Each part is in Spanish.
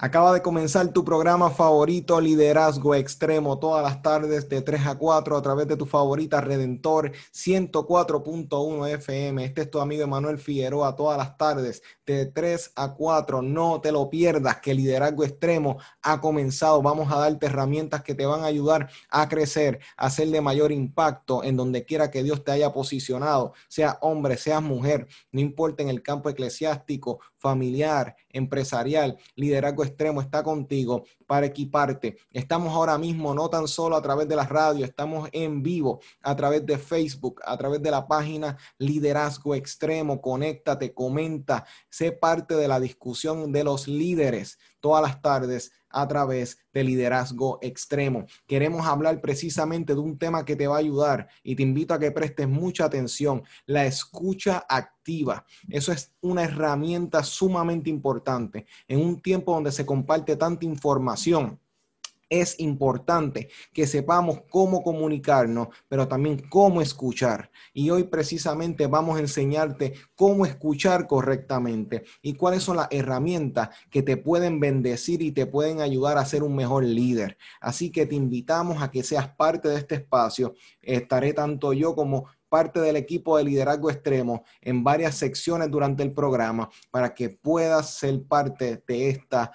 Acaba de comenzar tu programa favorito, Liderazgo Extremo, todas las tardes de 3 a 4 a través de tu favorita Redentor 104.1 FM. Este es tu amigo Emanuel Figueroa, todas las tardes de 3 a 4. No te lo pierdas, que Liderazgo Extremo ha comenzado. Vamos a darte herramientas que te van a ayudar a crecer, a ser de mayor impacto en donde quiera que Dios te haya posicionado, sea hombre, sea mujer, no importa en el campo eclesiástico, familiar, empresarial, liderazgo extremo está contigo para equiparte. Estamos ahora mismo no tan solo a través de la radio, estamos en vivo a través de Facebook, a través de la página Liderazgo Extremo. Conéctate, comenta, sé parte de la discusión de los líderes todas las tardes a través de liderazgo extremo. Queremos hablar precisamente de un tema que te va a ayudar y te invito a que prestes mucha atención, la escucha activa. Eso es una herramienta sumamente importante en un tiempo donde se comparte tanta información es importante que sepamos cómo comunicarnos, pero también cómo escuchar. Y hoy precisamente vamos a enseñarte cómo escuchar correctamente y cuáles son las herramientas que te pueden bendecir y te pueden ayudar a ser un mejor líder. Así que te invitamos a que seas parte de este espacio. Estaré tanto yo como parte del equipo de liderazgo extremo en varias secciones durante el programa para que puedas ser parte de esta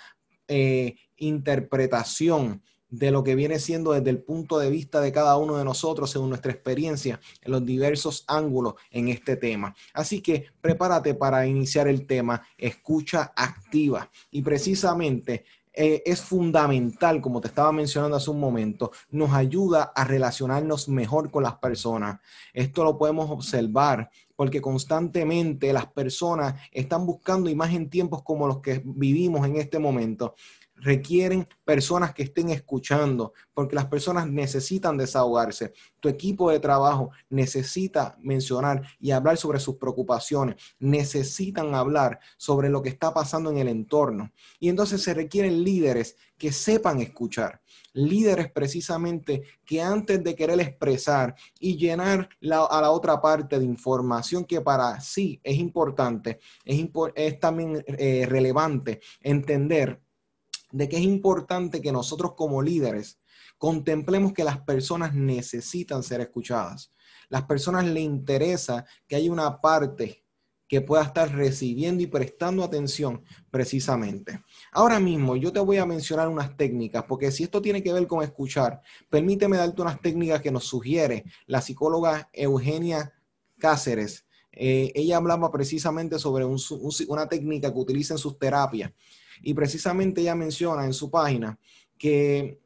eh, interpretación de lo que viene siendo desde el punto de vista de cada uno de nosotros, según nuestra experiencia, en los diversos ángulos en este tema. Así que prepárate para iniciar el tema, escucha activa. Y precisamente eh, es fundamental, como te estaba mencionando hace un momento, nos ayuda a relacionarnos mejor con las personas. Esto lo podemos observar porque constantemente las personas están buscando, y más en tiempos como los que vivimos en este momento, requieren personas que estén escuchando, porque las personas necesitan desahogarse. Tu equipo de trabajo necesita mencionar y hablar sobre sus preocupaciones, necesitan hablar sobre lo que está pasando en el entorno. Y entonces se requieren líderes que sepan escuchar, líderes precisamente que antes de querer expresar y llenar a la otra parte de información que para sí es importante, es, también eh, relevante entender de que es importante que nosotros como líderes contemplemos que las personas necesitan ser escuchadas. Las personas le interesa que haya una parte que pueda estar recibiendo y prestando atención precisamente. Ahora mismo yo te voy a mencionar unas técnicas, porque si esto tiene que ver con escuchar, permíteme darte unas técnicas que nos sugiere la psicóloga Eugenia Cáceres. Eh, ella hablaba precisamente sobre una técnica que utiliza en sus terapias y precisamente ella menciona en su página que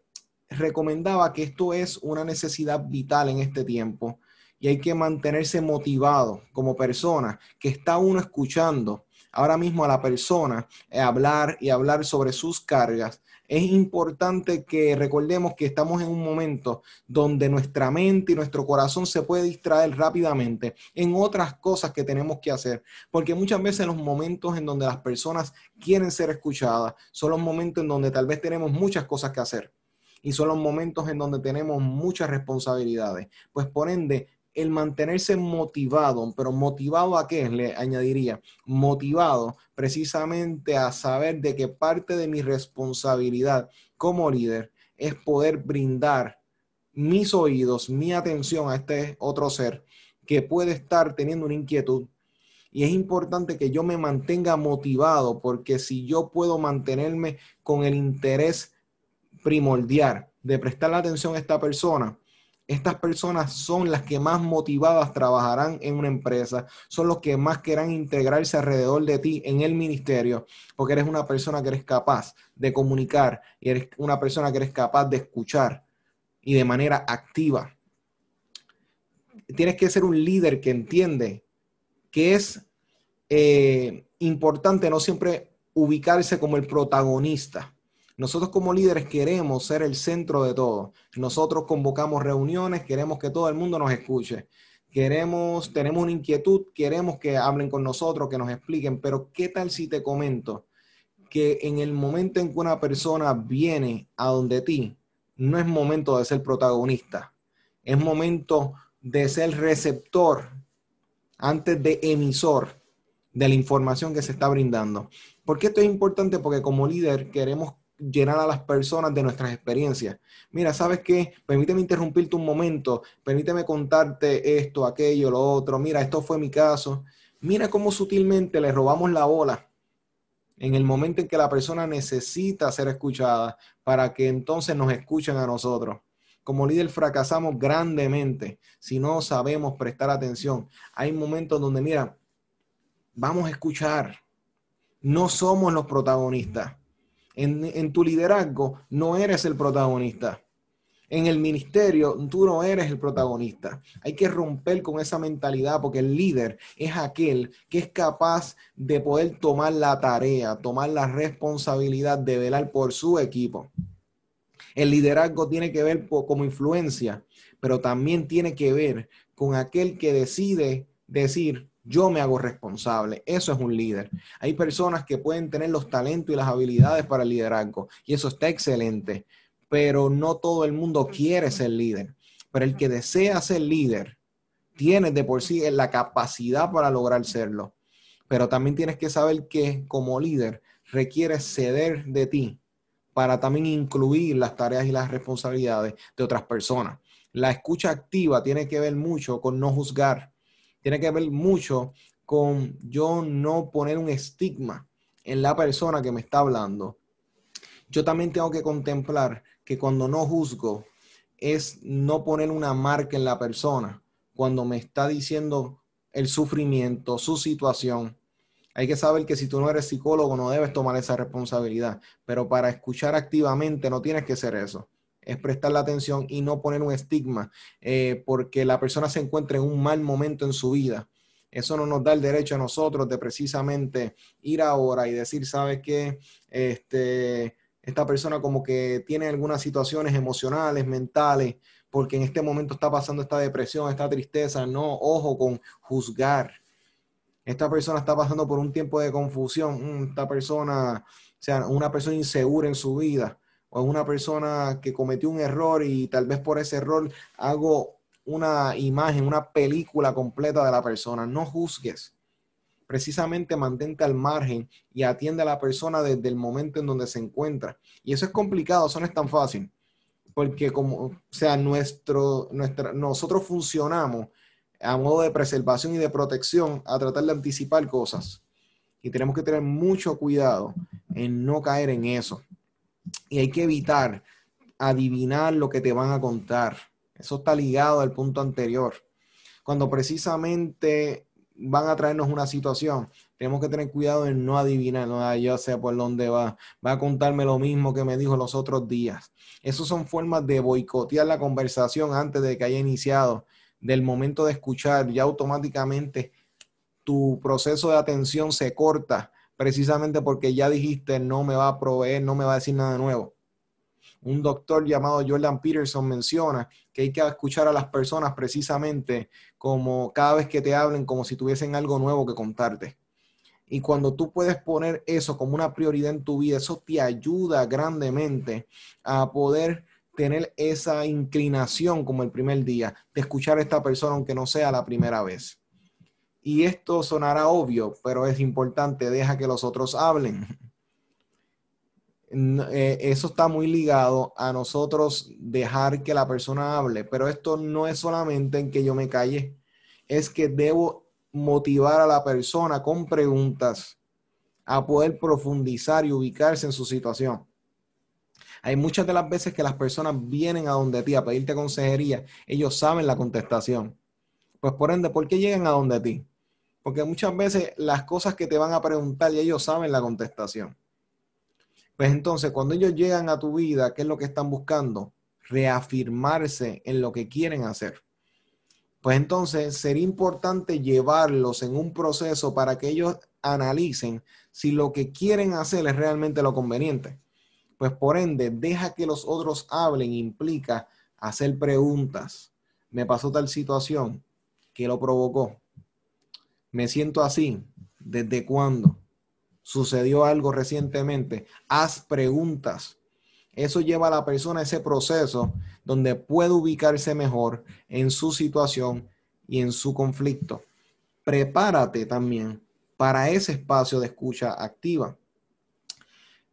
recomendaba que esto es una necesidad vital en este tiempo y hay que mantenerse motivado como persona, que está uno escuchando ahora mismo a la persona eh, hablar y hablar sobre sus cargas es importante que recordemos que estamos en un momento donde nuestra mente y nuestro corazón se puede distraer rápidamente en otras cosas que tenemos que hacer, porque muchas veces los momentos en donde las personas quieren ser escuchadas son los momentos en donde tal vez tenemos muchas cosas que hacer y son los momentos en donde tenemos muchas responsabilidades. Pues por ende, el mantenerse motivado, pero motivado a qué, le añadiría, motivado precisamente a saber de que parte de mi responsabilidad como líder es poder brindar mis oídos, mi atención a este otro ser que puede estar teniendo una inquietud. Y es importante que yo me mantenga motivado porque si yo puedo mantenerme con el interés primordial de prestar la atención a esta persona, estas personas son las que más motivadas trabajarán en una empresa, son los que más querrán integrarse alrededor de ti en el ministerio, porque eres una persona que eres capaz de comunicar y eres una persona que eres capaz de escuchar y de manera activa. tienes que ser un líder que entiende que es eh, importante no siempre ubicarse como el protagonista. Nosotros como líderes queremos ser el centro de todo. Nosotros convocamos reuniones, queremos que todo el mundo nos escuche. Queremos, tenemos una inquietud, queremos que hablen con nosotros, que nos expliquen, pero ¿qué tal si te comento que en el momento en que una persona viene a donde ti, no es momento de ser protagonista, es momento de ser receptor antes de emisor de la información que se está brindando. ¿Por qué esto es importante? Porque como líder queremos llenar a las personas de nuestras experiencias. Mira, ¿sabes qué? Permíteme interrumpirte un momento, permíteme contarte esto, aquello, lo otro. Mira, esto fue mi caso. Mira cómo sutilmente le robamos la bola en el momento en que la persona necesita ser escuchada para que entonces nos escuchen a nosotros. Como líder fracasamos grandemente si no sabemos prestar atención. Hay momentos donde, mira, vamos a escuchar. No somos los protagonistas. En, tu liderazgo no eres el protagonista en el ministerio, tú no eres el protagonista. Hay que romper con esa mentalidad porque el líder es aquel que es capaz de poder tomar la tarea, tomar la responsabilidad de velar por su equipo. El liderazgo tiene que ver como influencia, pero también tiene que ver con aquel que decide decir, yo me hago responsable. Eso es un líder. Hay personas que pueden tener los talentos y las habilidades para el liderazgo y eso está excelente pero no todo el mundo quiere ser líder. Pero el que desea ser líder tiene de por sí la capacidad para lograr serlo. Pero también tienes que saber que como líder requiere ceder de ti para también incluir las tareas y las responsabilidades de otras personas. La escucha activa tiene que ver mucho con no juzgar, tiene que ver mucho con yo no poner un estigma en la persona que me está hablando. Yo también tengo que contemplar que cuando no juzgo es no poner una marca en la persona cuando me está diciendo el sufrimiento, su situación. Hay que saber que si tú no eres psicólogo no debes tomar esa responsabilidad, pero para escuchar activamente no tienes que ser eso. Es prestar la atención y no poner un estigma eh, porque la persona se encuentra en un mal momento en su vida. Eso no nos da el derecho a nosotros de precisamente ir ahora y decir, ¿sabes qué? Este, esta persona como que tiene algunas situaciones emocionales, mentales, porque en este momento está pasando esta depresión, esta tristeza. No, ojo con juzgar. Esta persona está pasando por un tiempo de confusión. Mm, esta persona, o sea, una persona insegura en su vida, o una persona que cometió un error y tal vez por ese error hago una imagen, una película completa de la persona. No juzgues precisamente mantente al margen y atiende a la persona desde el momento en donde se encuentra. Y eso es complicado, eso no es tan fácil, porque como, o sea, nuestro, nuestra, nosotros funcionamos a modo de preservación y de protección a tratar de anticipar cosas. Y tenemos que tener mucho cuidado en no caer en eso. Y hay que evitar adivinar lo que te van a contar. Eso está ligado al punto anterior. Cuando precisamente van a traernos una situación, tenemos que tener cuidado en no adivinar, no, yo sé por dónde va, va a contarme lo mismo que me dijo los otros días. Esas son formas de boicotear la conversación antes de que haya iniciado, del momento de escuchar, ya automáticamente tu proceso de atención se corta precisamente porque ya dijiste no me va a proveer, no me va a decir nada nuevo. Un doctor llamado Jordan Peterson menciona que hay que escuchar a las personas precisamente como cada vez que te hablen, como si tuviesen algo nuevo que contarte. Y cuando tú puedes poner eso como una prioridad en tu vida, eso te ayuda grandemente a poder tener esa inclinación como el primer día de escuchar a esta persona aunque no sea la primera vez. Y esto sonará obvio, pero es importante, deja que los otros hablen. Eh, eso está muy ligado a nosotros dejar que la persona hable, pero esto no es solamente en que yo me calle, es que debo motivar a la persona con preguntas a poder profundizar y ubicarse en su situación. Hay muchas de las veces que las personas vienen a donde ti a pedirte consejería, ellos saben la contestación. Pues por ende, ¿por qué llegan a donde ti? Porque muchas veces las cosas que te van a preguntar y ellos saben la contestación. Pues entonces, cuando ellos llegan a tu vida, ¿qué es lo que están buscando? Reafirmarse en lo que quieren hacer. Pues entonces sería importante llevarlos en un proceso para que ellos analicen si lo que quieren hacer es realmente lo conveniente. Pues por ende, deja que los otros hablen implica hacer preguntas. Me pasó tal situación, ¿qué lo provocó? Me siento así, ¿desde cuándo? ¿Sucedió algo recientemente? Haz preguntas. Eso lleva a la persona a ese proceso donde puede ubicarse mejor en su situación y en su conflicto. Prepárate también para ese espacio de escucha activa.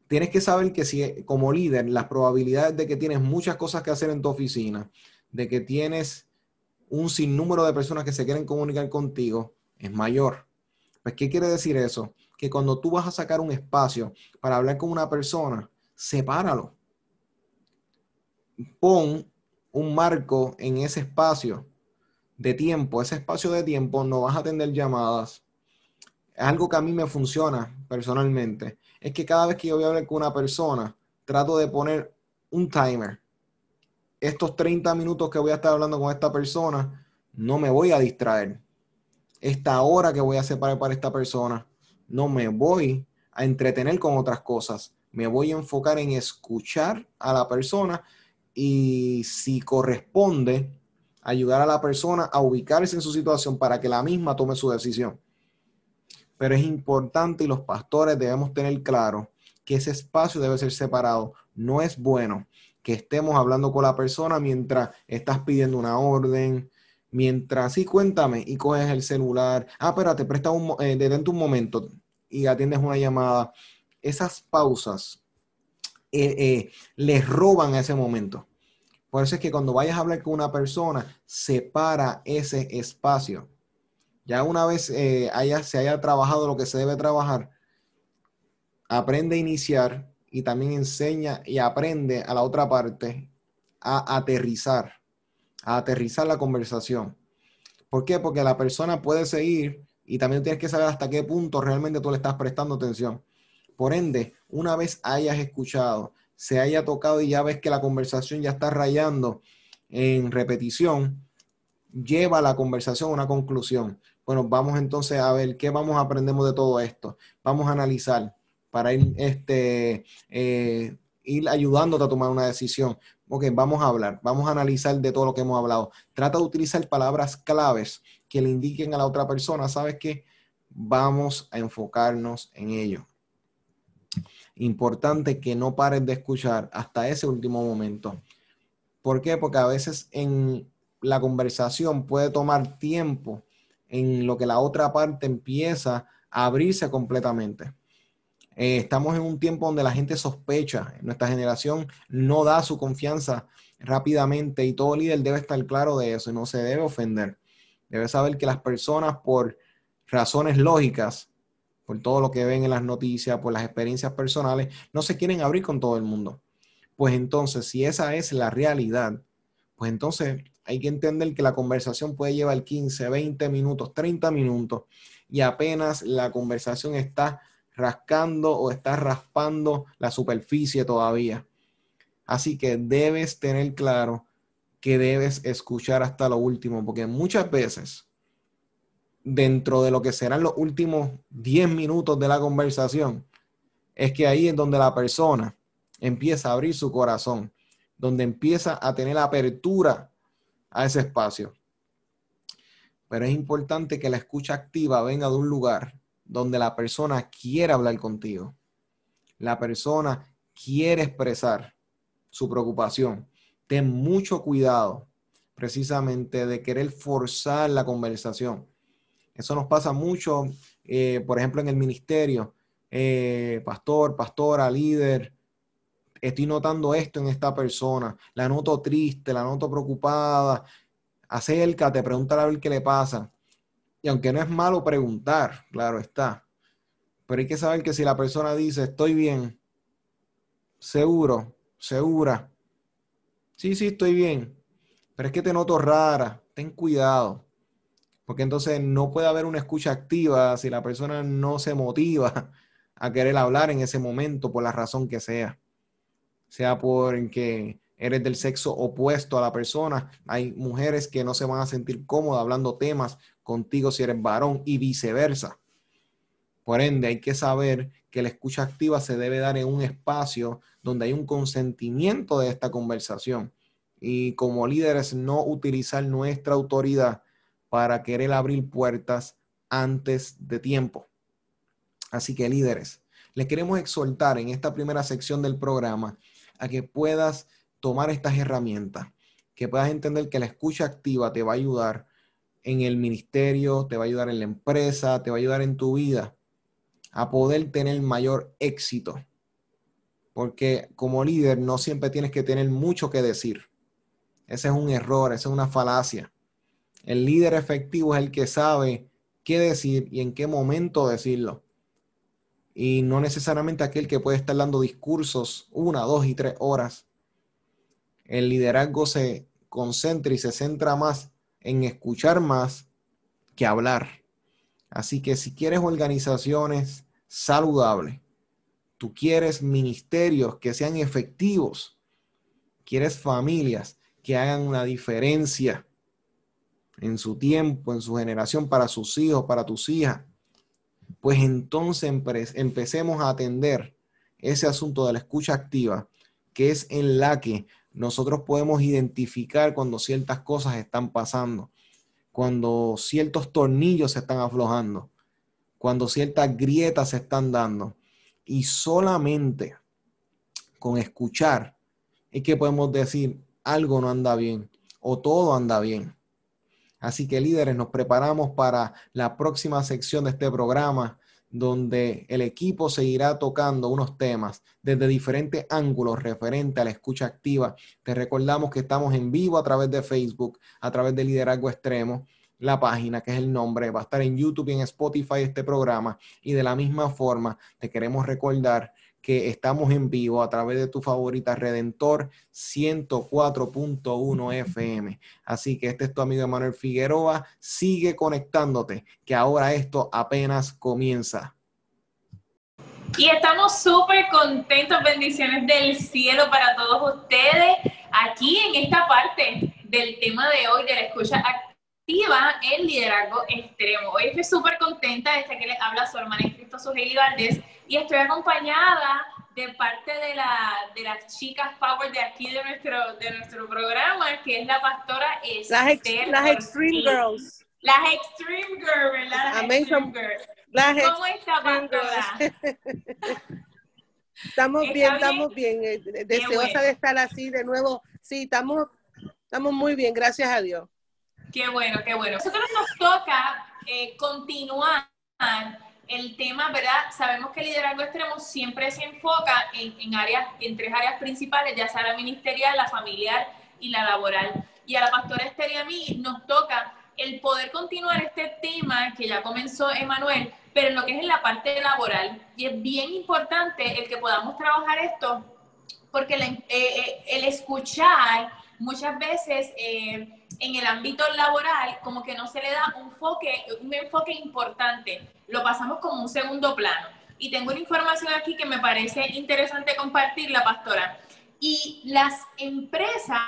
Tienes que saber que si como líder las probabilidades de que tienes muchas cosas que hacer en tu oficina, de que tienes un sinnúmero de personas que se quieren comunicar contigo, es mayor. Pues, ¿qué quiere decir eso? Que cuando tú vas a sacar un espacio para hablar con una persona, sepáralo. Pon un marco en ese espacio de tiempo. Ese espacio de tiempo no vas a atender llamadas, algo que a mí me funciona personalmente, es que cada vez que yo voy a hablar con una persona, trato de poner un timer. Estos 30 minutos que voy a estar hablando con esta persona, no me voy a distraer. Esta hora que voy a separar para esta persona, no me voy a entretener con otras cosas. Me voy a enfocar en escuchar a la persona y si corresponde, ayudar a la persona a ubicarse en su situación para que la misma tome su decisión pero es importante y los pastores debemos tener claro que ese espacio debe ser separado. No es bueno que estemos hablando con la persona mientras estás pidiendo una orden, mientras sí, cuéntame y coges el celular. Ah, espérate, presta un, eh, detente un momento y atiendes una llamada. Esas pausas eh, eh, les roban ese momento. Por eso es que cuando vayas a hablar con una persona, separa ese espacio ya una vez eh, se haya trabajado lo que se debe trabajar, aprende a iniciar y también enseña y aprende a la otra parte a aterrizar, a aterrizar la conversación. ¿Por qué? Porque la persona puede seguir y también tienes que saber hasta qué punto realmente tú le estás prestando atención. Por ende, una vez hayas escuchado, se haya tocado y ya ves que la conversación ya está rayando en repetición, lleva la conversación a una conclusión. Bueno, vamos entonces a ver qué vamos a aprendemos de todo esto. Vamos a analizar para ir, este, eh, ir ayudándote a tomar una decisión. Ok, vamos a hablar, vamos a analizar de todo lo que hemos hablado. Trata de utilizar palabras claves que le indiquen a la otra persona, ¿sabes qué? Vamos a enfocarnos en ello. Importante que no pares de escuchar hasta ese último momento. ¿Por qué? Porque a veces en la conversación puede tomar tiempo en lo que la otra parte empieza a abrirse completamente. Eh, estamos en un tiempo donde la gente sospecha, nuestra generación no da su confianza rápidamente y todo líder debe estar claro de eso y no se debe ofender. Debe saber que las personas por razones lógicas, por todo lo que ven en las noticias, por las experiencias personales, no se quieren abrir con todo el mundo. Pues entonces, si esa es la realidad, pues entonces hay que entender que la conversación puede llevar 15, 20 minutos, 30 minutos y apenas la conversación está rascando o está raspando la superficie todavía. Así que debes tener claro que debes escuchar hasta lo último, porque muchas veces dentro de lo que serán los últimos 10 minutos de la conversación, es que ahí es donde la persona empieza a abrir su corazón, donde empieza a tener apertura a ese espacio. Pero es importante que la escucha activa venga de un lugar donde la persona quiere hablar contigo. La persona quiere expresar su preocupación. Ten mucho cuidado precisamente de querer forzar la conversación. Eso nos pasa mucho, eh, por ejemplo, en el ministerio. Eh, pastor, pastora, líder, estoy notando esto en esta persona, la noto triste, la noto preocupada, acércate, pregúntale a ver qué le pasa. Y aunque no es malo preguntar, claro está, pero hay que saber que si la persona dice, estoy bien, seguro, segura, sí, sí, estoy bien, pero es que te noto rara, ten cuidado, porque entonces no puede haber una escucha activa si la persona no se motiva a querer hablar en ese momento por la razón que sea. Sea porque eres del sexo opuesto a la persona. Hay mujeres que no se van a sentir cómodas hablando temas contigo si eres varón y viceversa. Por ende, hay que saber que la escucha activa se debe dar en un espacio donde hay un consentimiento de esta conversación. Y como líderes, no utilizar nuestra autoridad para querer abrir puertas antes de tiempo. Así que líderes, les queremos exhortar en esta primera sección del programa a que puedas tomar estas herramientas, que puedas entender que la escucha activa te va a ayudar en el ministerio, te va a ayudar en la empresa, te va a ayudar en tu vida a poder tener mayor éxito. Porque como líder no siempre tienes que tener mucho que decir. Ese es un error, esa es una falacia. El líder efectivo es el que sabe qué decir y en qué momento decirlo. Y no necesariamente aquel que puede estar dando discursos una, dos y tres horas el liderazgo se concentra y se centra más en escuchar más que hablar. Así que si quieres organizaciones saludables, tú quieres ministerios que sean efectivos, quieres familias que hagan una diferencia en su tiempo, en su generación, para sus hijos, para tus hijas, pues entonces empecemos a atender ese asunto de la escucha activa, que es en la que nosotros podemos identificar cuando ciertas cosas están pasando, cuando ciertos tornillos se están aflojando, cuando ciertas grietas se están dando. Y solamente con escuchar es que podemos decir algo no anda bien o todo anda bien. Así que líderes, nos preparamos para la próxima sección de este programa donde el equipo seguirá tocando unos temas desde diferentes ángulos referente a la escucha activa. Te recordamos que estamos en vivo a través de Facebook, a través de Liderazgo Extremo, la página que es el nombre, va a estar en YouTube y en Spotify este programa. Y de la misma forma, te queremos recordar que estamos en vivo a través de tu favorita Redentor 104.1 FM. Así que este es tu amigo Emanuel Figueroa. Sigue conectándote, que ahora esto apenas comienza. Y estamos súper contentos, bendiciones del cielo para todos ustedes aquí en esta parte del tema de hoy de la escucha activa, el liderazgo extremo. Hoy estoy súper contenta de estar que les habla su hermana en Cristo, Sujeli Valdés, y estoy acompañada de parte de, la, de las chicas Power de aquí de nuestro, de nuestro programa, que es la pastora Esther. Las, Extreme Girls. Las Extreme Girls, ¿verdad? Las Extreme Girls. ¿Cómo está, pastora? estamos bien, estamos bien. Eh, deseosa de estar así de nuevo. Sí, estamos, estamos muy bien, gracias a Dios. Qué bueno, qué bueno. Nosotros nos toca eh, continuar el tema, ¿verdad? Sabemos que el liderazgo extremo siempre se enfoca en, áreas, en tres áreas principales, ya sea la ministerial, la familiar y la laboral. Y a la pastora Esther y a mí nos toca el poder continuar este tema que ya comenzó Emanuel, pero en lo que es en la parte laboral. Y es bien importante el que podamos trabajar esto, porque eh, eh, el escuchar muchas veces eh, en el ámbito laboral como que no se le da un enfoque, un enfoque importante, lo pasamos como un segundo plano. Y tengo una información aquí que me parece interesante compartir, la pastora. Y las empresas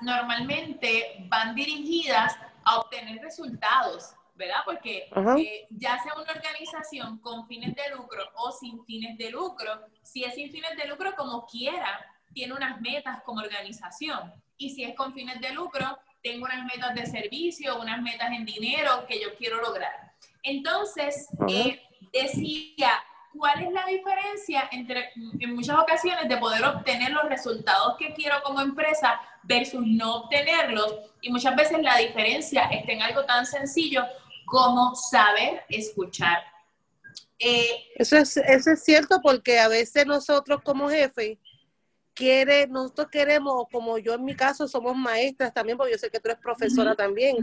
normalmente van dirigidas a obtener resultados, ¿verdad? Porque eh, ya sea una organización con fines de lucro o sin fines de lucro, si es sin fines de lucro como quiera, tiene unas metas como organización y si es con fines de lucro, tengo unas metas de servicio, unas metas en dinero que yo quiero lograr. Entonces, eh, decía, ¿cuál es la diferencia entre, en muchas ocasiones, de poder obtener los resultados que quiero como empresa versus no obtenerlos? Y muchas veces la diferencia está en algo tan sencillo como saber escuchar. Eh, eso, es, eso es cierto porque a veces nosotros como jefe quiere, nosotros queremos, como yo en mi caso somos maestras también, porque yo sé que tú eres profesora también,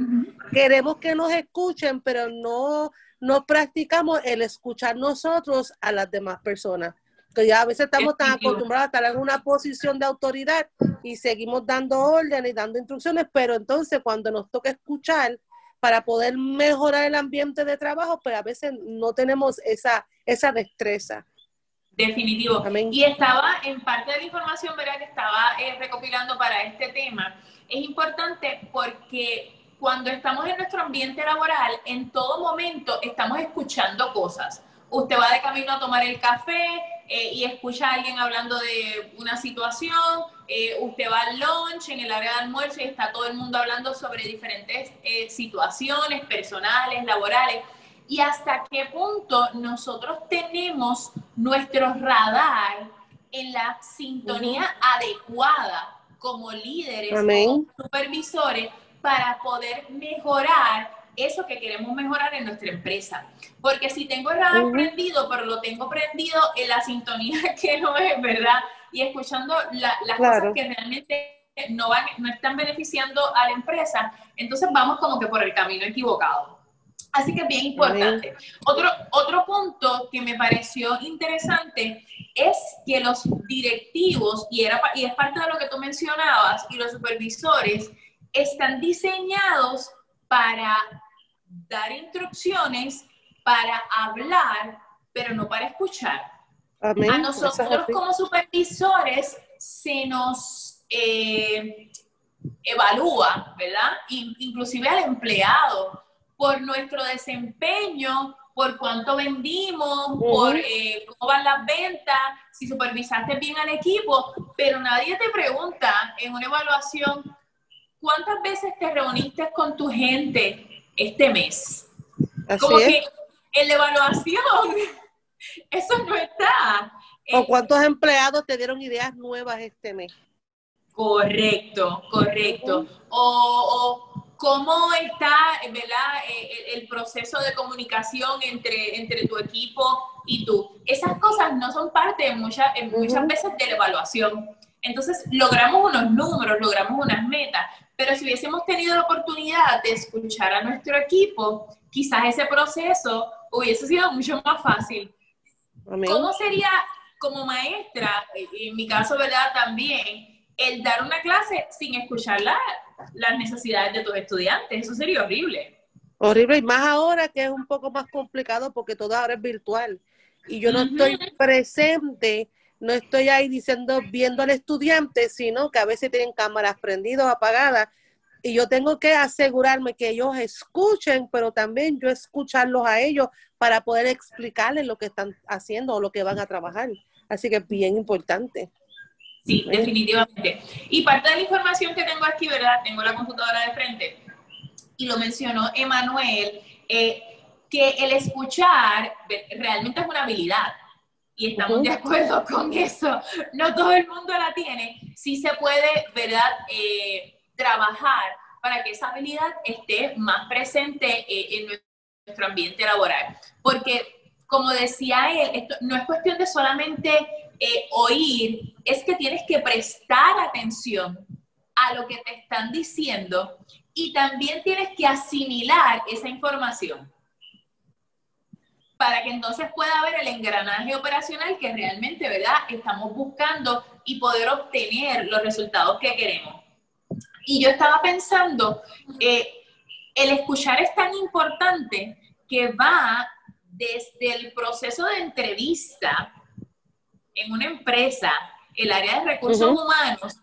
queremos que nos escuchen, pero no, no practicamos el escuchar nosotros a las demás personas. Que ya a veces estamos tan acostumbrados a estar en una posición de autoridad y seguimos dando órdenes y dando instrucciones, pero entonces cuando nos toca escuchar para poder mejorar el ambiente de trabajo, pues a veces no tenemos esa, esa destreza. Definitivo. Y estaba en parte de la información ¿verdad? que estaba eh, recopilando para este tema. Es importante porque cuando estamos en nuestro ambiente laboral, en todo momento estamos escuchando cosas. Usted va de camino a tomar el café eh, y escucha a alguien hablando de una situación, eh, usted va al lunch en el área de almuerzo y está todo el mundo hablando sobre diferentes situaciones personales, laborales y hasta qué punto nosotros tenemos nuestro radar en la sintonía adecuada como líderes, como supervisores, para poder mejorar eso que queremos mejorar en nuestra empresa. Porque si tengo el radar prendido, pero lo tengo prendido en la sintonía que no es, ¿verdad? Y escuchando las cosas que realmente no, van, no están beneficiando a la empresa, entonces vamos como que por el camino equivocado. Así que es bien importante. Otro, otro punto que me pareció interesante es que los directivos, y, era, y es parte de lo que tú mencionabas, y los supervisores están diseñados para dar instrucciones, para hablar, pero no para escuchar. A nosotros como supervisores se nos eh, evalúa, ¿verdad? Inclusive al empleado por nuestro desempeño, por cuánto vendimos, por eh, cómo van las ventas, si supervisaste bien al equipo, pero nadie te pregunta en una evaluación cuántas veces te reuniste con tu gente este mes. Como que en la evaluación eso no está. O cuántos empleados te dieron ideas nuevas este mes. Correcto, correcto. o ¿Cómo está ¿verdad? Eh, el, proceso de comunicación entre, entre tu equipo y tú? Esas cosas no son parte de muchas, muchas veces de la evaluación. Entonces, logramos unos números, logramos unas metas, pero si hubiésemos tenido la oportunidad de escuchar a nuestro equipo, quizás ese proceso hubiese sido mucho más fácil. ¿Cómo sería como maestra, en mi caso, ¿verdad? También, el dar una clase sin escucharla las necesidades de tus estudiantes. Eso sería horrible. Horrible, y más ahora que es un poco más complicado porque todo ahora es virtual. Y yo no estoy presente, no estoy ahí diciendo, viendo al estudiante, sino que a veces tienen cámaras prendidas o apagadas. Y yo tengo que asegurarme que ellos escuchen, pero también yo escucharlos a ellos para poder explicarles lo que están haciendo o lo que van a trabajar. Así que es bien importante. Sí, definitivamente. Y parte de la información que tengo aquí, ¿verdad? Tengo la computadora de frente y lo mencionó Emanuel, eh, que el escuchar realmente es una habilidad. Y estamos de acuerdo con eso. No todo el mundo la tiene. Sí se puede, ¿verdad? Eh, trabajar para que esa habilidad esté más presente eh, en nuestro ambiente laboral. Porque, como decía él, esto no es cuestión de solamente eh, oír es que tienes que prestar atención a lo que te están diciendo y también tienes que asimilar esa información para que entonces pueda haber el engranaje operacional que realmente, ¿verdad?, estamos buscando y poder obtener los resultados que queremos. Y yo estaba pensando, eh, el escuchar es tan importante que va desde el proceso de entrevista en una empresa, el área de recursos humanos,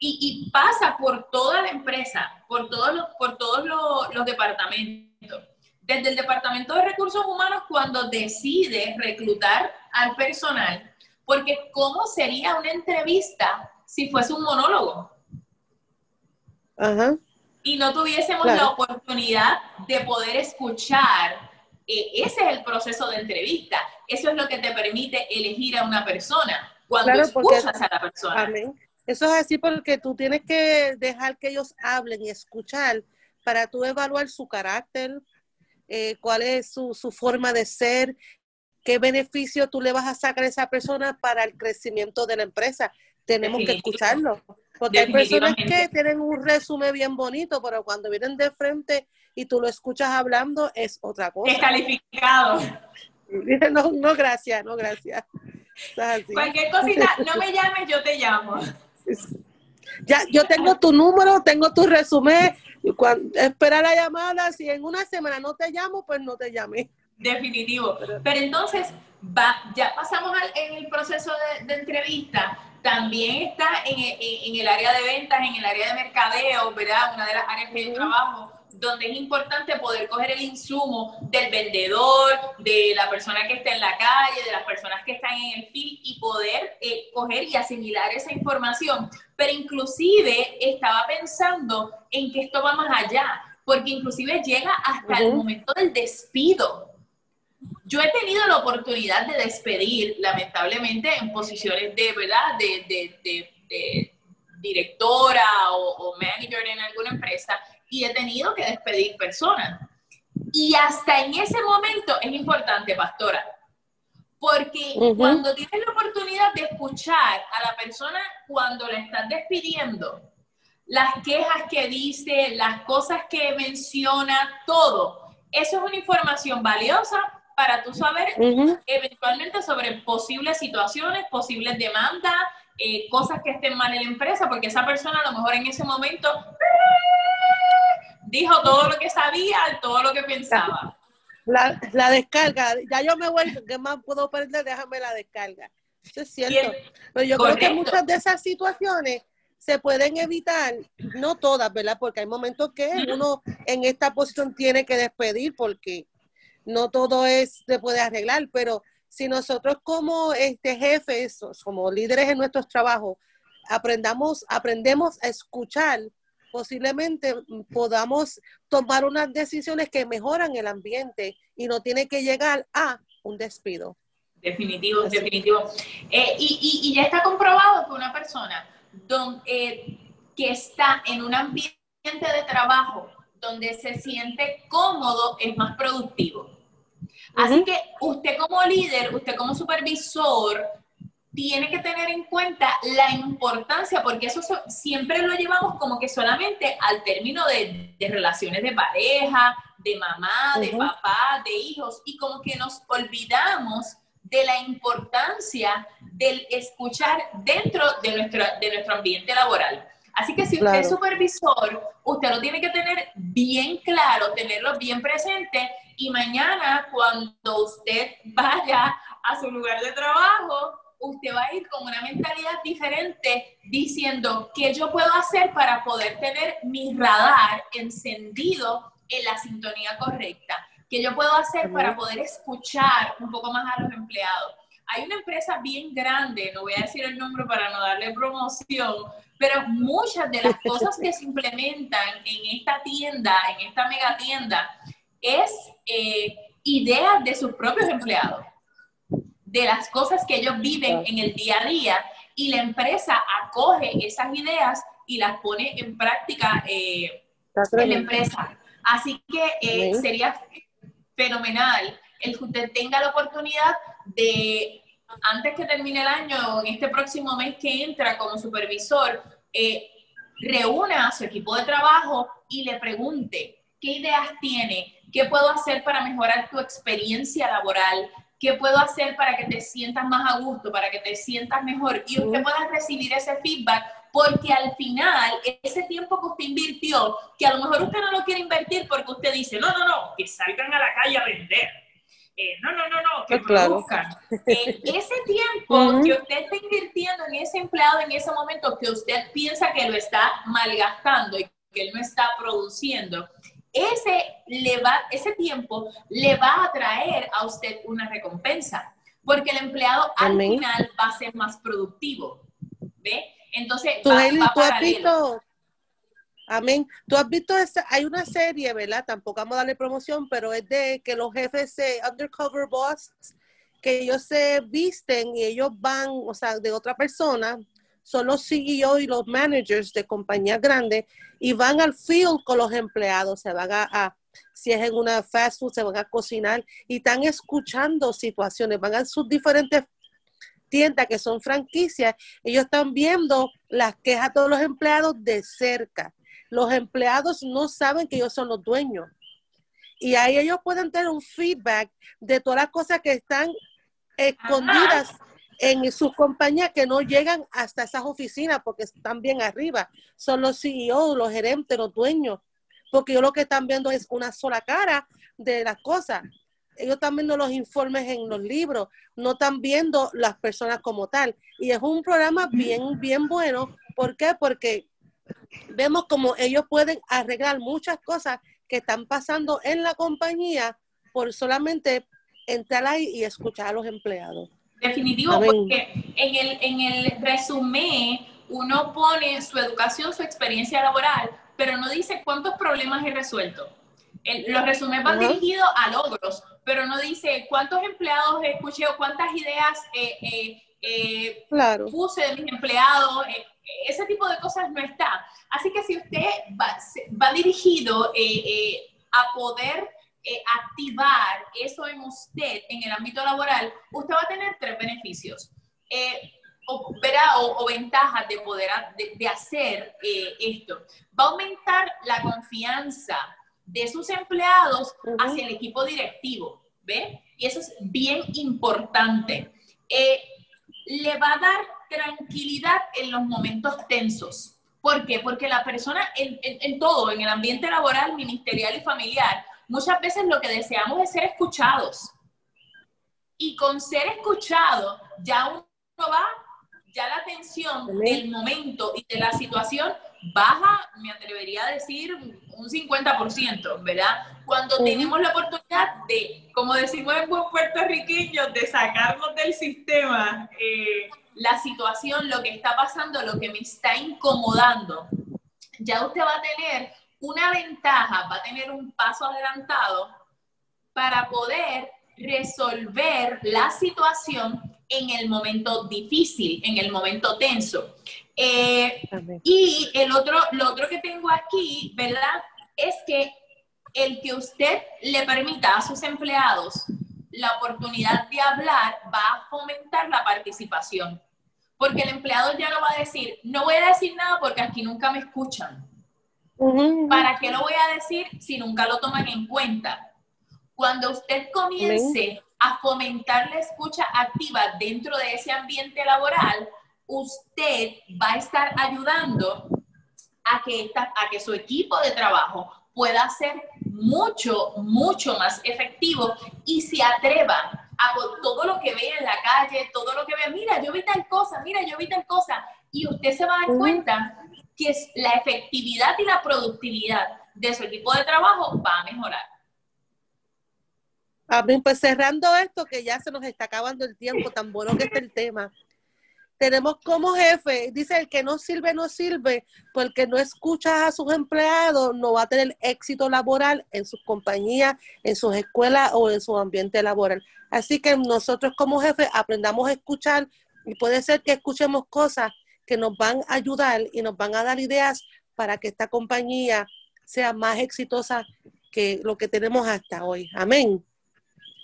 y, pasa por toda la empresa, por todos los, por todos los, departamentos. Desde el departamento de recursos humanos cuando decide reclutar al personal, porque ¿cómo sería una entrevista si fuese un monólogo? Y no tuviésemos la oportunidad de poder escuchar. Eh, ese es el proceso de entrevista. Eso es lo que te permite elegir a una persona cuando escuchas a la persona. Eso es así porque tú tienes que dejar que ellos hablen y escuchar para tú evaluar su carácter, eh, cuál es su, forma de ser, qué beneficio tú le vas a sacar a esa persona para el crecimiento de la empresa. Tenemos que escucharlo. Porque hay personas que tienen un resumen bien bonito, pero cuando vienen de frente y tú lo escuchas hablando, es otra cosa. Descalificado. No, no, gracias, no, gracias. Cualquier cosita, no me llames, yo te llamo. Ya, yo tengo tu número, tengo tu resumen. Espera la llamada. Si en una semana no te llamo, pues no te llamé. Definitivo. Pero entonces, va, ya pasamos en el proceso de, entrevista, también está en, el área de ventas, en el área de mercadeo, ¿verdad? Una de las áreas que yo trabajo, donde es importante poder coger el insumo del vendedor, de la persona que está en la calle, de las personas que están en el field y poder eh, coger y asimilar esa información. Pero inclusive estaba pensando en que esto va más allá, porque inclusive llega hasta el momento del despido. Yo he tenido la oportunidad de despedir, lamentablemente, en posiciones de, ¿verdad?, de, directora o, manager en alguna empresa, y he tenido que despedir personas. Y hasta en ese momento es importante, pastora, porque cuando tienes la oportunidad de escuchar a la persona cuando la estás despidiendo, las quejas que dice, las cosas que menciona, todo, eso es una información valiosa para tú saber eventualmente sobre posibles situaciones, posibles demandas, eh, cosas que estén mal en la empresa, porque esa persona a lo mejor en ese momento dijo todo lo que sabía, todo lo que pensaba. La, la descarga, ya yo me voy, ¿qué más puedo perder? Déjame la descarga. Eso es cierto. Pero yo creo que muchas de esas situaciones se pueden evitar, no todas, ¿verdad? Porque hay momentos que uno en esta posición tiene que despedir porque no todo es, se puede arreglar, pero si nosotros como este jefes, como líderes en nuestros trabajos, aprendamos, aprendemos a escuchar, posiblemente podamos tomar unas decisiones que mejoran el ambiente y no tiene que llegar a un despido. Definitivo, definitivo. Eh, y, ya está comprobado que una persona eh, que está en un ambiente de trabajo donde se siente cómodo es más productivo. Así que usted como líder, usted como supervisor, tiene que tener en cuenta la importancia, porque eso siempre lo llevamos como que solamente al término de, relaciones de pareja, de mamá, de papá, de hijos, y como que nos olvidamos de la importancia del escuchar dentro de nuestro, de nuestro ambiente laboral. Así que si usted es supervisor, usted lo tiene que tener bien claro, tenerlo bien presente y mañana, cuando usted vaya a su lugar de trabajo, usted va a ir con una mentalidad diferente diciendo qué yo puedo hacer para poder tener mi radar encendido en la sintonía correcta, qué yo puedo hacer para poder escuchar un poco más a los empleados. Hay una empresa bien grande, no voy a decir el nombre para no darle promoción, pero muchas de las cosas que se implementan en esta tienda, en esta mega tienda, es eh, ideas de sus propios empleados, de las cosas que ellos viven en el día a día y la empresa acoge esas ideas y las pone en práctica eh, en la empresa. Así que eh, sería fenomenal el que usted tenga la oportunidad de, antes que termine el año, en este próximo mes que entra como supervisor, reúna a su equipo de trabajo y le pregunte qué ideas tiene, ¿Qué puedo hacer para mejorar tu experiencia laboral? ¿Qué puedo hacer para que te sientas más a gusto, para que te sientas mejor? Y usted pueda recibir ese feedback porque al final ese tiempo que usted invirtió, que a lo mejor usted no lo quiere invertir porque usted dice, no, no, no, que salgan a la calle a vender. Eh, no, no, no, no, que pues produzcan. Eh, ese tiempo que usted está invirtiendo en ese empleado en ese momento que usted piensa que lo está malgastando y que él no está produciendo, ese, le va, ese tiempo le va a traer a usted una recompensa, porque el empleado al final va a ser más productivo. ¿Ve? Entonces, ¿Tú, va, has visto, Amén. Tú has visto, esa, hay una serie, ¿verdad? Tampoco vamos a darle promoción, pero es de que los jefes de Undercover Boss, que ellos se visten y ellos van, o sea, de otra persona, son los CEO y los managers de compañías grandes y van al field con los empleados, se van a, si es en una fast food, se van a cocinar y están escuchando situaciones, van a sus diferentes tiendas que son franquicias, ellos están viendo las quejas de todos los empleados de cerca. Los empleados no saben que ellos son los dueños. Y ahí ellos pueden tener un feedback de todas las cosas que están escondidas en sus compañías que no llegan hasta esas oficinas porque están bien arriba. Son los CEOs, los gerentes, los dueños, porque ellos lo que están viendo es una sola cara de las cosas. ellos están viendo los informes en los libros, no están viendo las personas como tal. Y es un programa bien, bien bueno. ¿Por qué? Porque vemos como ellos pueden arreglar muchas cosas que están pasando en la compañía por solamente entrar ahí y escuchar a los empleados. Definitivo, porque en el, en el resumen uno pone su educación, su experiencia laboral, pero no dice cuántos problemas he resuelto. los resúmenes van dirigidos a logros, pero no dice cuántos empleados escuché o cuántas ideas eh, eh, eh, puse de mis empleados. ese tipo de cosas no está. Así que si usted va, va dirigido a poder activar eso en usted en el ámbito laboral, usted va a tener tres beneficios. O, o, ventajas de poder de, hacer esto. Va a aumentar la confianza de sus empleados hacia el equipo directivo, ¿ve? Y eso es bien importante. Eh, le va a dar tranquilidad en los momentos tensos. ¿Por qué? Porque la persona en, en, todo, en el ambiente laboral, ministerial y familiar, muchas veces lo que deseamos es ser escuchados. Y con ser escuchado, ya uno va, ya la tensión del momento y de la situación baja, me atrevería a decir, un 50%, ¿verdad? Cuando tenemos la oportunidad de, como decimos en buen puertorriqueño, de sacarnos del sistema eh, la situación, lo que está pasando, lo que me está incomodando, ya usted va a tener una ventaja, va a tener un paso adelantado para poder resolver la situación en el momento difícil, en el momento tenso. Eh, y el otro, lo otro que tengo aquí, ¿verdad? Es que el que usted le permita a sus empleados la oportunidad de hablar va a fomentar la participación. Porque el empleado ya no va a decir, no voy a decir nada porque aquí nunca me escuchan. ¿Para qué lo voy a decir si nunca lo toman en cuenta? Cuando usted comience a fomentar la escucha activa dentro de ese ambiente laboral, usted va a estar ayudando a que, esta, a que su equipo de trabajo pueda ser mucho, mucho más efectivo y se atreva a todo lo que vea en la calle, todo lo que vea, mira, yo vi tal cosa, mira, yo vi tal cosa, y usted se va a dar cuenta que la efectividad y la productividad de su equipo de trabajo va a mejorar. A mí, pues cerrando esto, que ya se nos está acabando el tiempo, tan bueno que está el tema. Tenemos como jefe, dice el que no sirve, no sirve, porque no escucha a sus empleados, no va a tener éxito laboral en sus compañías, en sus escuelas o en su ambiente laboral. Así que nosotros como jefe aprendamos a escuchar y puede ser que escuchemos cosas que nos van a ayudar y nos van a dar ideas para que esta compañía sea más exitosa que lo que tenemos hasta hoy. Amén.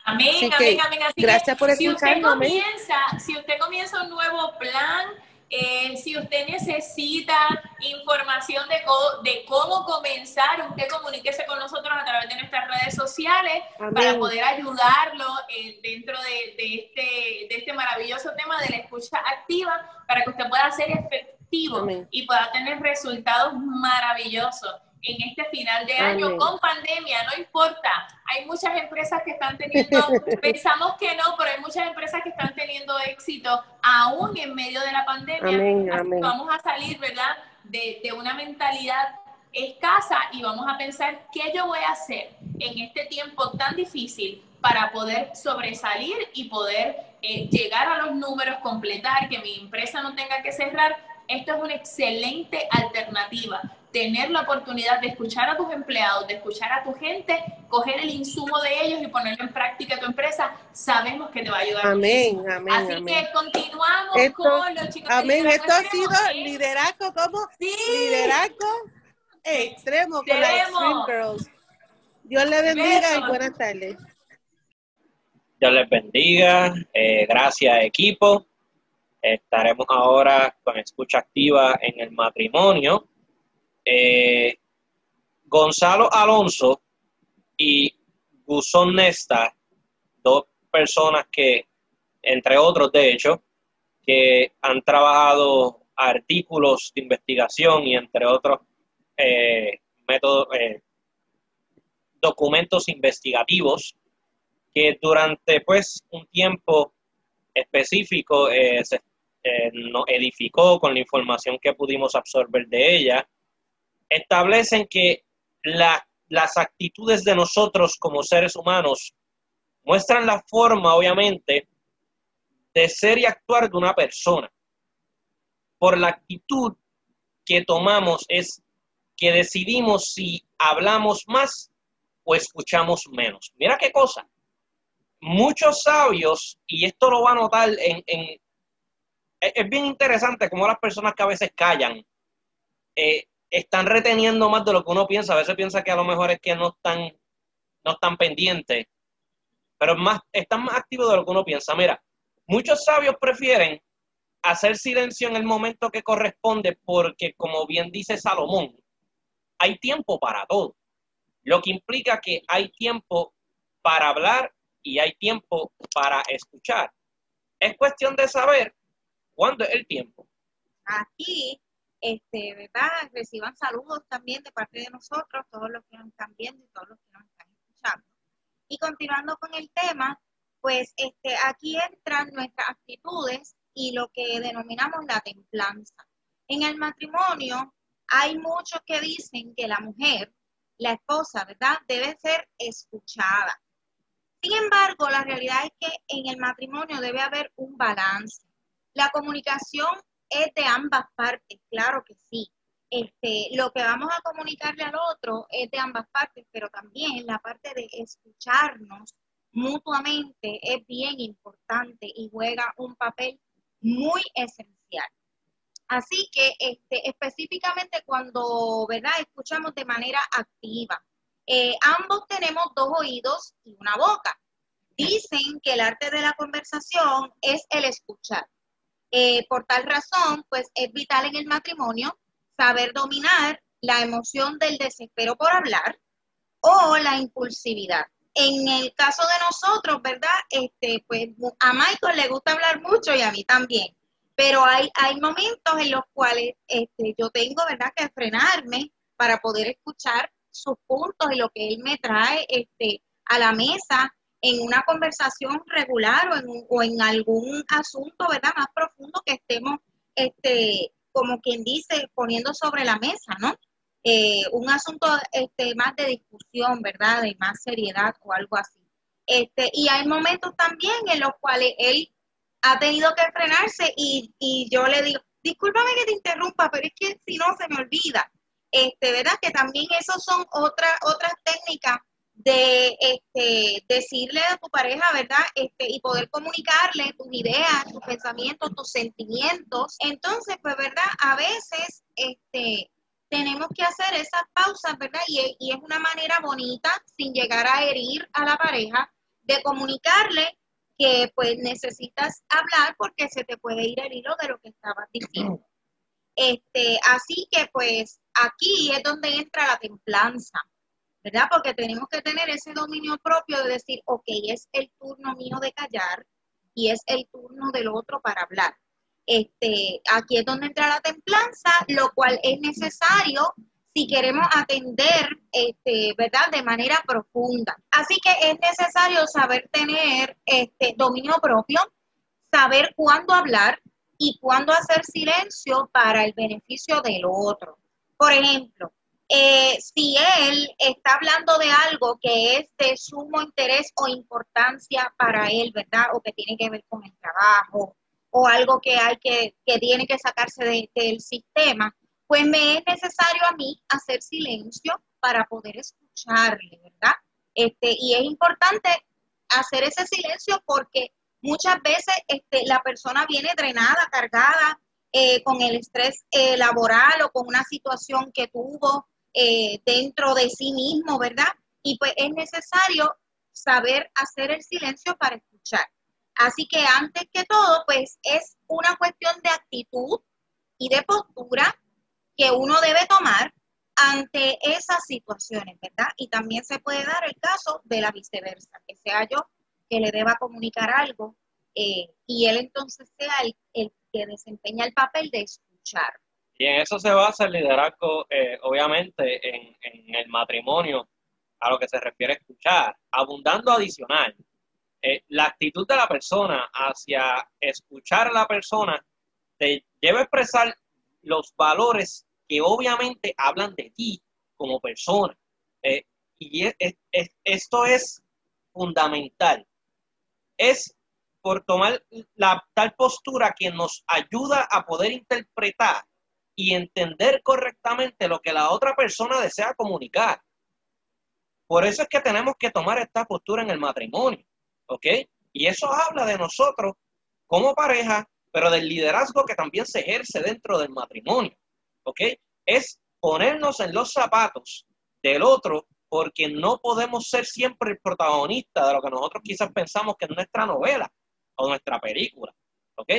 Amén, amén, amén. Así gracias por si usted comienza, si usted comienza un nuevo plan, eh, si usted necesita información de, de cómo comenzar, usted comuníquese con nosotros a través de nuestras redes sociales para poder ayudarlo eh, dentro de, de, este, de este maravilloso tema de la escucha activa para que usted pueda ser efectivo y pueda tener resultados maravillosos en este final de año con pandemia, no importa. Hay muchas empresas que están teniendo, pensamos que no, pero hay muchas empresas que están teniendo éxito aún en medio de la pandemia. vamos a salir, ¿verdad? De, de una mentalidad escasa y vamos a pensar qué yo voy a hacer en este tiempo tan difícil para poder sobresalir y poder eh, llegar a los números, completar, que mi empresa no tenga que cerrar. Esto es una excelente alternativa tener la oportunidad de escuchar a tus empleados, de escuchar a tu gente, coger el insumo de ellos y ponerlo en práctica en tu empresa, sabemos que te va a ayudar. Amén, amén. Así que continuamos con los chicos. Amén, esto ha sido liderazgo, ¿cómo? Sí. Liderazgo extremo con las Extreme Girls. Dios les bendiga y buenas tardes. Dios les bendiga, eh, gracias equipo. Estaremos ahora con escucha activa en el matrimonio. Eh, Gonzalo Alonso y Guzón Nesta, dos personas que, entre otros de hecho, que han trabajado artículos de investigación y entre otros eh, eh, documentos investigativos que durante pues un tiempo específico se nos edificó con la información que pudimos absorber de ella, establecen que las actitudes de nosotros como seres humanos muestran la forma, obviamente, de ser y actuar de una persona. Por la actitud que tomamos es que decidimos si hablamos más o escuchamos menos. Mira qué cosa. Muchos sabios, y esto lo va a notar en, es bien interesante cómo las personas que a veces callan eh, están reteniendo más de lo que uno piensa. A veces piensa que a lo mejor es que no están, no están pendientes, pero más, están más activos de lo que uno piensa. Mira, muchos sabios prefieren hacer silencio en el momento que corresponde porque, como bien dice Salomón, hay tiempo para todo. Lo que implica que hay tiempo para hablar y hay tiempo para escuchar. Es cuestión de saber cuándo es el tiempo. Aquí, este, ¿verdad? Reciban saludos también de parte de nosotros, todos los que nos están viendo y todos los que nos están escuchando. Y continuando con el tema, pues este, aquí entran nuestras actitudes y lo que denominamos la templanza. En el matrimonio hay muchos que dicen que la mujer, la esposa, ¿verdad?, debe ser escuchada. Sin embargo, la realidad es que en el matrimonio debe haber un balance. La comunicación es de ambas partes, claro que sí. Este, lo que vamos a comunicarle al otro es de ambas partes, pero también la parte de escucharnos mutuamente es bien importante y juega un papel muy esencial. Así que este, específicamente cuando ¿verdad? escuchamos de manera activa, eh, ambos tenemos dos oídos y una boca. Dicen que el arte de la conversación es el escuchar. Eh, por tal razón, pues es vital en el matrimonio saber dominar la emoción del desespero por hablar o la impulsividad. En el caso de nosotros, ¿verdad? Este, pues a Michael le gusta hablar mucho y a mí también. Pero hay, hay momentos en los cuales este, yo tengo, ¿verdad?, que frenarme para poder escuchar sus puntos y lo que él me trae este, a la mesa en una conversación regular o en, o en algún asunto, ¿verdad?, más profundo que estemos, este, como quien dice, poniendo sobre la mesa, ¿no? Eh, un asunto este, más de discusión, ¿verdad?, de más seriedad o algo así. Este, y hay momentos también en los cuales él ha tenido que frenarse y, y yo le digo, discúlpame que te interrumpa, pero es que si no se me olvida. Este, ¿verdad? Que también esos son otras otras técnicas de este, decirle a tu pareja, ¿verdad? Este, y poder comunicarle tus ideas, tus pensamientos, tus sentimientos. Entonces, pues, ¿verdad? A veces, este, tenemos que hacer esas pausas, ¿verdad? Y, y es una manera bonita, sin llegar a herir a la pareja, de comunicarle que pues necesitas hablar porque se te puede ir el hilo de lo que estabas diciendo. Este, así que pues aquí es donde entra la templanza. ¿Verdad? Porque tenemos que tener ese dominio propio de decir, ok, es el turno mío de callar y es el turno del otro para hablar. Este, aquí es donde entra la templanza, lo cual es necesario si queremos atender, este, ¿verdad? De manera profunda. Así que es necesario saber tener este dominio propio, saber cuándo hablar y cuándo hacer silencio para el beneficio del otro. Por ejemplo, eh, si él está hablando de algo que es de sumo interés o importancia para él, ¿verdad? O que tiene que ver con el trabajo o algo que hay que, que tiene que sacarse del sistema, pues me es necesario a mí hacer silencio para poder escucharle, ¿verdad? Este, y es importante hacer ese silencio porque muchas veces este, la persona viene drenada, cargada, eh, con el estrés eh, laboral o con una situación que tuvo eh, dentro de sí mismo, ¿verdad? Y pues es necesario saber hacer el silencio para escuchar. Así que antes que todo, pues es una cuestión de actitud y de postura que uno debe tomar ante esas situaciones, ¿verdad? Y también se puede dar el caso de la viceversa, que sea yo que le deba comunicar algo eh, y él entonces sea el, el que desempeña el papel de escuchar. Y en eso se basa el liderazgo, eh, obviamente, en, el matrimonio, a lo que se refiere a escuchar, abundando adicional. eh, la actitud de la persona hacia escuchar a la persona te lleva a expresar los valores que obviamente hablan de ti como persona. Eh, y esto es fundamental. Es por tomar la tal postura que nos ayuda a poder interpretar y entender correctamente lo que la otra persona desea comunicar. Por eso es que tenemos que tomar esta postura en el matrimonio, ¿ok? Y eso habla de nosotros como pareja, pero del liderazgo que también se ejerce dentro del matrimonio, ¿ok? Es ponernos en los zapatos del otro porque no podemos ser siempre el protagonista de lo que nosotros quizás pensamos que es nuestra novela o nuestra película, ¿ok?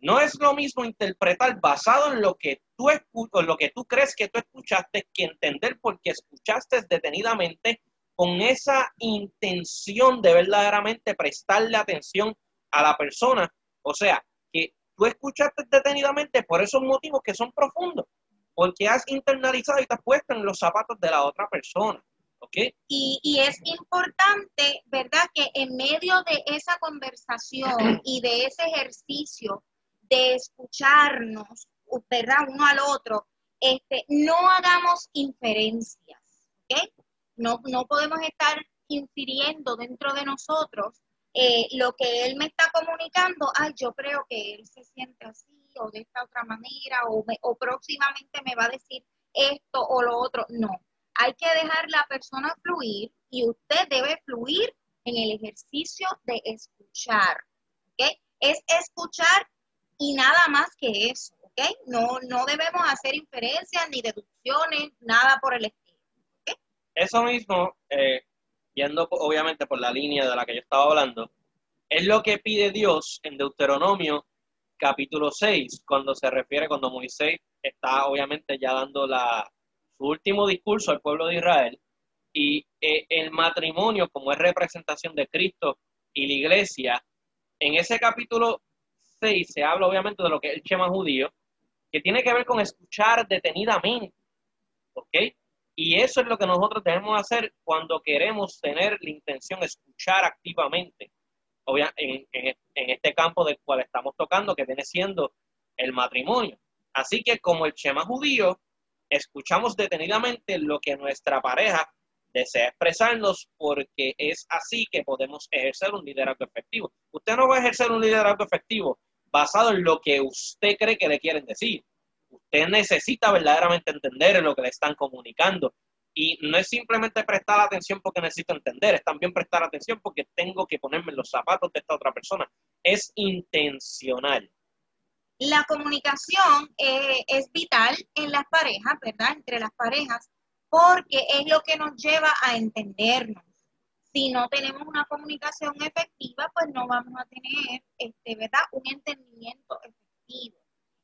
No es lo mismo interpretar basado en lo que tú en lo que tú crees que tú escuchaste que entender porque escuchaste detenidamente con esa intención de verdaderamente prestarle atención a la persona. O sea, que tú escuchaste detenidamente por esos motivos que son profundos, porque has internalizado y te has puesto en los zapatos de la otra persona. Y, y, es importante, ¿verdad?, que en medio de esa conversación y de ese ejercicio de escucharnos, ¿verdad?, uno al otro, este, no hagamos inferencias, ¿ok? No, no podemos estar infiriendo dentro de nosotros eh, lo que él me está comunicando, ay, yo creo que él se siente así o de esta otra manera o, o próximamente me va a decir esto o lo otro. No, hay que dejar la persona fluir y usted debe fluir en el ejercicio de escuchar. ¿ok? Es escuchar y nada más que eso. ¿ok? No, no debemos hacer inferencias ni deducciones, nada por el estilo. Eso mismo, eh, yendo obviamente por la línea de la que yo estaba hablando, es lo que pide Dios en Deuteronomio capítulo 6, cuando se refiere, cuando Moisés está obviamente ya dando la, su último discurso al pueblo de Israel y eh, el matrimonio como es representación de Cristo y la iglesia, en ese capítulo 6 se habla obviamente de lo que es el Chema judío, que tiene que ver con escuchar detenidamente, ¿ok? Y eso es lo que nosotros debemos hacer cuando queremos tener la intención de escuchar activamente, en, en, en este campo del cual estamos tocando, que viene siendo el matrimonio. Así que como el Chema judío, escuchamos detenidamente lo que nuestra pareja desea expresarnos porque es así que podemos ejercer un liderazgo efectivo. Usted no va a ejercer un liderazgo efectivo basado en lo que usted cree que le quieren decir. Usted necesita verdaderamente entender lo que le están comunicando. Y no es simplemente prestar atención porque necesito entender, es también prestar atención porque tengo que ponerme los zapatos de esta otra persona. Es intencional. La comunicación eh, es vital en las parejas, ¿verdad? Entre las parejas, porque es lo que nos lleva a entendernos. Si no tenemos una comunicación efectiva, pues no vamos a tener, este, ¿verdad? Un entendimiento efectivo.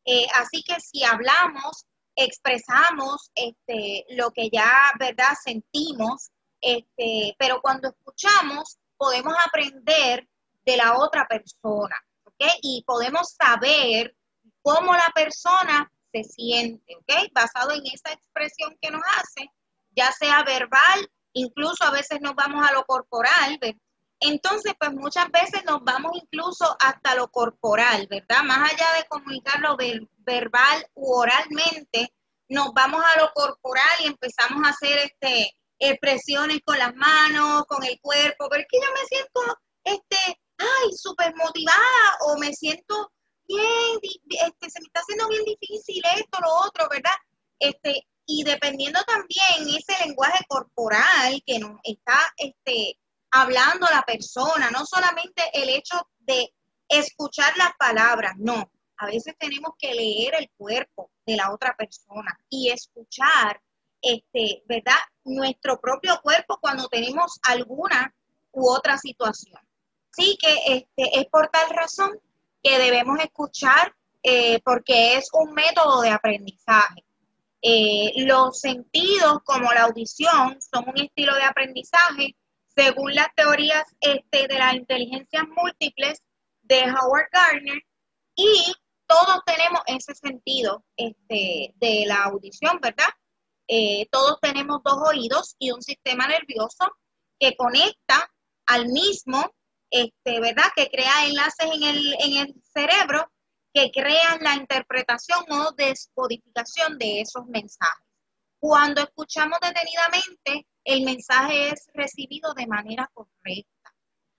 Eh, así que si hablamos, expresamos este, lo que ya, ¿verdad? Sentimos, este, pero cuando escuchamos, podemos aprender de la otra persona, ¿ok? Y podemos saber cómo la persona se siente, ¿ok? Basado en esa expresión que nos hace, ya sea verbal, incluso a veces nos vamos a lo corporal, ¿verdad? Entonces, pues muchas veces nos vamos incluso hasta lo corporal, ¿verdad? Más allá de comunicarlo verbal u oralmente, nos vamos a lo corporal y empezamos a hacer este expresiones con las manos, con el cuerpo, pero es que yo me siento, este, ay, súper motivada o me siento bien, este, se me está haciendo bien difícil esto, lo otro, ¿verdad? Este, y dependiendo también ese lenguaje corporal que nos está este, hablando la persona, no solamente el hecho de escuchar las palabras, no, a veces tenemos que leer el cuerpo de la otra persona y escuchar, este, ¿verdad? Nuestro propio cuerpo cuando tenemos alguna u otra situación. Sí que este, es por tal razón que debemos escuchar eh, porque es un método de aprendizaje. Eh, los sentidos, como la audición, son un estilo de aprendizaje según las teorías este, de las inteligencias múltiples de Howard Gardner y todos tenemos ese sentido este, de la audición, ¿verdad? Eh, todos tenemos dos oídos y un sistema nervioso que conecta al mismo este, ¿verdad? Que crea enlaces en el, en el cerebro que crean la interpretación o descodificación de esos mensajes. Cuando escuchamos detenidamente, el mensaje es recibido de manera correcta.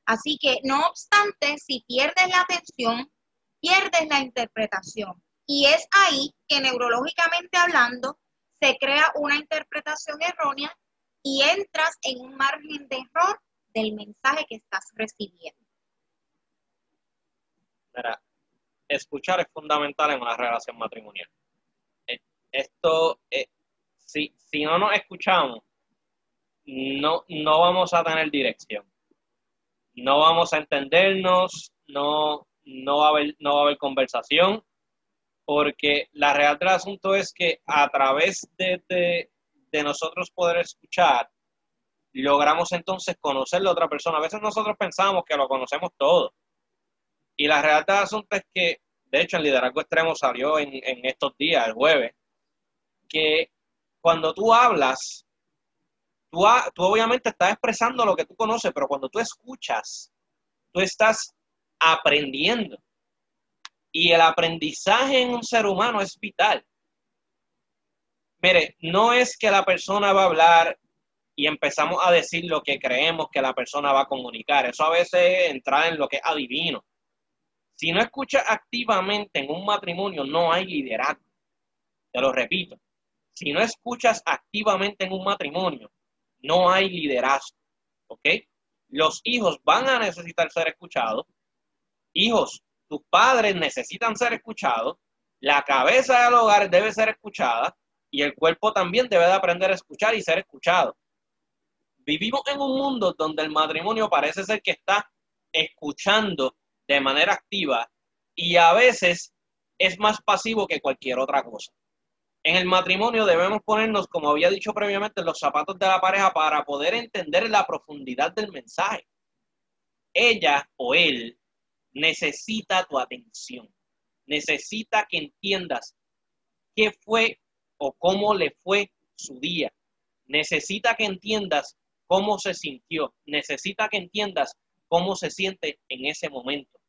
Así que, no obstante, si pierdes la atención, pierdes la interpretación. Y es ahí que neurológicamente hablando, se crea una interpretación errónea y entras en un margen de error del mensaje que estás recibiendo. Escuchar es fundamental en una relación matrimonial. Eh, esto, eh, si, si no nos escuchamos, no, no vamos a tener dirección. No vamos a entendernos, no, no, va, a haber, no va a haber conversación, porque la realidad del asunto es que a través de, de, de nosotros poder escuchar, logramos entonces conocer a la otra persona. A veces nosotros pensamos que lo conocemos todo. Y la realidad del asunto es que, de hecho, el liderazgo extremo salió en, en estos días, el jueves, que cuando tú hablas, tú, tú obviamente estás expresando lo que tú conoces, pero cuando tú escuchas, tú estás aprendiendo. Y el aprendizaje en un ser humano es vital. Mire, no es que la persona va a hablar y empezamos a decir lo que creemos que la persona va a comunicar. Eso a veces entra en lo que es adivino. Si no escuchas activamente en un matrimonio, no hay liderazgo. Te lo repito. Si no escuchas activamente en un matrimonio, no hay liderazgo. ¿Ok? Los hijos van a necesitar ser escuchados. Hijos, tus padres necesitan ser escuchados. La cabeza del hogar debe ser escuchada y el cuerpo también debe de aprender a escuchar y ser escuchado. Vivimos en un mundo donde el matrimonio parece ser que está escuchando de manera activa y a veces es más pasivo que cualquier otra cosa. En el matrimonio debemos ponernos, como había dicho previamente, los zapatos de la pareja para poder entender la profundidad del mensaje. Ella o él necesita tu atención, necesita que entiendas qué fue o cómo le fue su día. Necesita que entiendas cómo se sintió, necesita que entiendas cómo se siente en ese momento.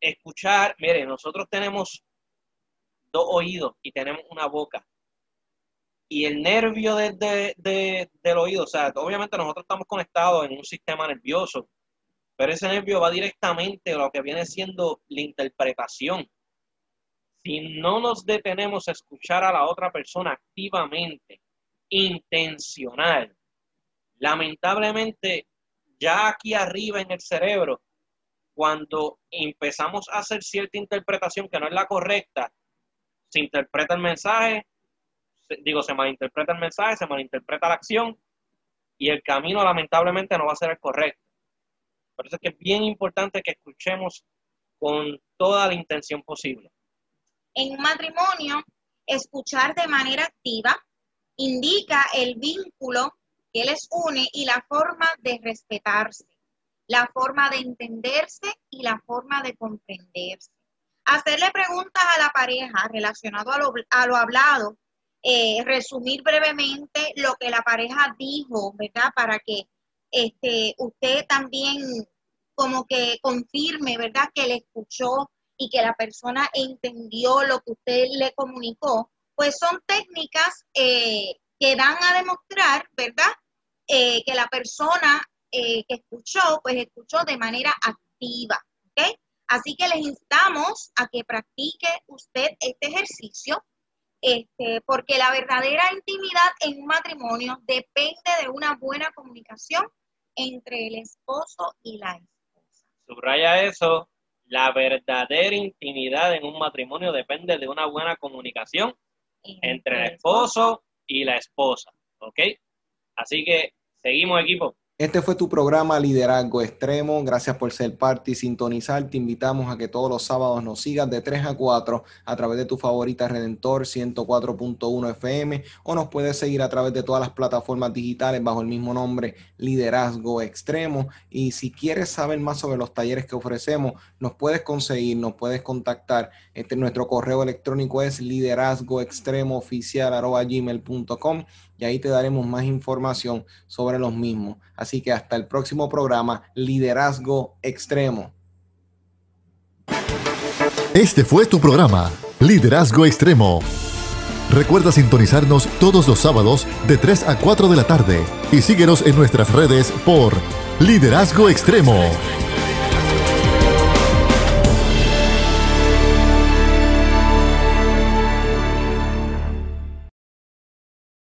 Escuchar, mire, nosotros tenemos dos oídos y tenemos una boca. Y el nervio de, del oído, o sea, obviamente nosotros estamos conectados en un sistema nervioso, pero ese nervio va directamente a lo que viene siendo la interpretación. Si no nos detenemos a escuchar a la otra persona activamente, intencional, lamentablemente ya aquí arriba en el cerebro, cuando empezamos a hacer cierta interpretación que no es la correcta, se interpreta el mensaje, digo, se malinterpreta el mensaje, se malinterpreta la acción y el camino lamentablemente no va a ser el correcto. Por eso es que es bien importante que escuchemos con toda la intención posible. En un matrimonio, escuchar de manera activa indica el vínculo que les une y la forma de respetarse, la forma de entenderse y la forma de comprenderse. Hacerle preguntas a la pareja relacionado a lo, a lo hablado, eh, resumir brevemente lo que la pareja dijo, ¿verdad? Para que este, usted también como que confirme, ¿verdad? Que le escuchó y que la persona entendió lo que usted le comunicó, pues son técnicas eh, que dan a demostrar, ¿verdad? Eh, que la persona eh, que escuchó, pues escuchó de manera activa, ¿ok? Así que les instamos a que practique usted este ejercicio, este, porque la verdadera intimidad en un matrimonio depende de una buena comunicación entre el esposo y la esposa. Subraya eso, la verdadera intimidad en un matrimonio depende de una buena comunicación entre el esposo y la esposa, ¿ok? Así que seguimos equipo. Este fue tu programa Liderazgo Extremo. Gracias por ser parte y sintonizar. Te invitamos a que todos los sábados nos sigas de 3 a 4 a través de tu favorita Redentor 104.1 FM o nos puedes seguir a través de todas las plataformas digitales bajo el mismo nombre Liderazgo Extremo. Y si quieres saber más sobre los talleres que ofrecemos, nos puedes conseguir, nos puedes contactar. Este, nuestro correo electrónico es liderazgoextremooficial.gmail.com y ahí te daremos más información sobre los mismos. Así que hasta el próximo programa, Liderazgo Extremo. Este fue tu programa, Liderazgo Extremo. Recuerda sintonizarnos todos los sábados de 3 a 4 de la tarde y síguenos en nuestras redes por Liderazgo Extremo.